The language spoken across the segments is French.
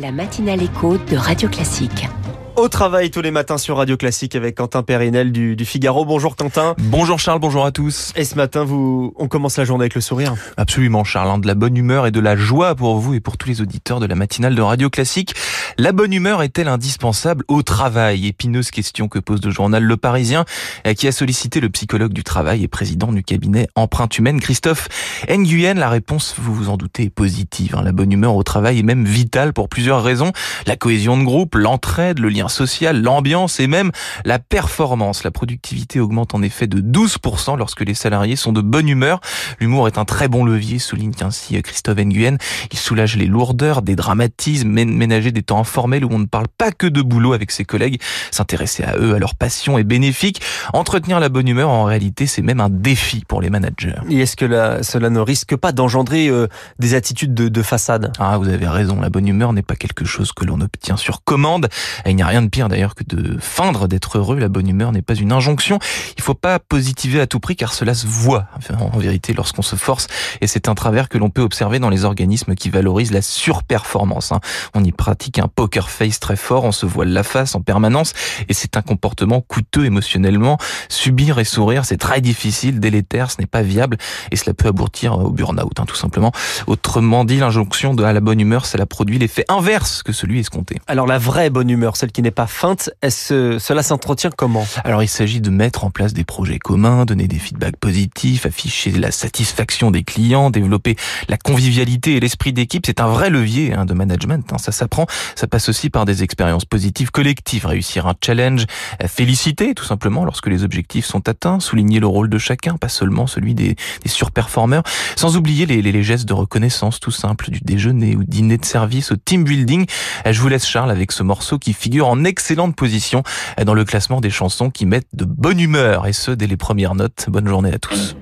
La matinale écho de Radio Classique. Au travail tous les matins sur Radio Classique avec Quentin Périnel du, du, Figaro. Bonjour Quentin. Bonjour Charles, bonjour à tous. Et ce matin, vous, on commence la journée avec le sourire. Absolument Charles, hein, de la bonne humeur et de la joie pour vous et pour tous les auditeurs de la matinale de Radio Classique. La bonne humeur est-elle indispensable au travail? Épineuse question que pose le journal Le Parisien, euh, qui a sollicité le psychologue du travail et président du cabinet Empreinte Humaine, Christophe Nguyen. La réponse, vous vous en doutez, est positive. Hein. La bonne humeur au travail est même vitale pour plusieurs raisons. La cohésion de groupe, l'entraide, le lien social, l'ambiance et même la performance. La productivité augmente en effet de 12% lorsque les salariés sont de bonne humeur. L'humour est un très bon levier, souligne ainsi Christophe Nguyen. Il soulage les lourdeurs, des dramatismes, ménager des temps informels où on ne parle pas que de boulot avec ses collègues. S'intéresser à eux, à leur passion est bénéfique. Entretenir la bonne humeur, en réalité, c'est même un défi pour les managers. Et est-ce que la, cela ne risque pas d'engendrer euh, des attitudes de, de façade? Ah, vous avez raison. La bonne humeur n'est pas quelque chose que l'on obtient sur commande. il n'y a rien de pire d'ailleurs que de feindre d'être heureux. La bonne humeur n'est pas une injonction. Il faut pas positiver à tout prix car cela se voit en vérité lorsqu'on se force. Et c'est un travers que l'on peut observer dans les organismes qui valorisent la surperformance. Hein. On y pratique un poker face très fort, on se voile la face en permanence et c'est un comportement coûteux émotionnellement. Subir et sourire, c'est très difficile, délétère, ce n'est pas viable et cela peut aboutir au burn-out hein, tout simplement. Autrement dit, l'injonction de à la bonne humeur, cela produit l'effet inverse que celui escompté. Alors la vraie bonne humeur, celle qui n'est pas feinte, est-ce, cela s'entretient comment? Alors il s'agit de mettre en place des projets communs, donner des feedbacks positifs, afficher la satisfaction des clients, développer la convivialité et l'esprit d'équipe. C'est un vrai levier hein, de management. Hein. Ça s'apprend. Ça passe aussi par des expériences positives collectives, réussir un challenge, féliciter tout simplement lorsque les objectifs sont atteints, souligner le rôle de chacun, pas seulement celui des, des surperformeurs, sans oublier les, gestes de reconnaissance tout simple du déjeuner ou dîner de service au team building. Je vous laisse Charles avec ce morceau qui figure en excellente position dans le classement des chansons qui mettent de bonne humeur, et ce, dès les premières notes. Bonne journée à tous.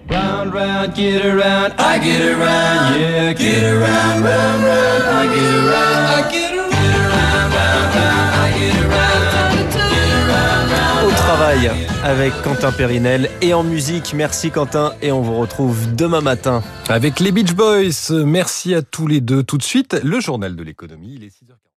Avec Quentin Périnel et en musique. Merci Quentin et on vous retrouve demain matin. Avec les Beach Boys, merci à tous les deux. Tout de suite, le journal de l'économie, il est 6h40.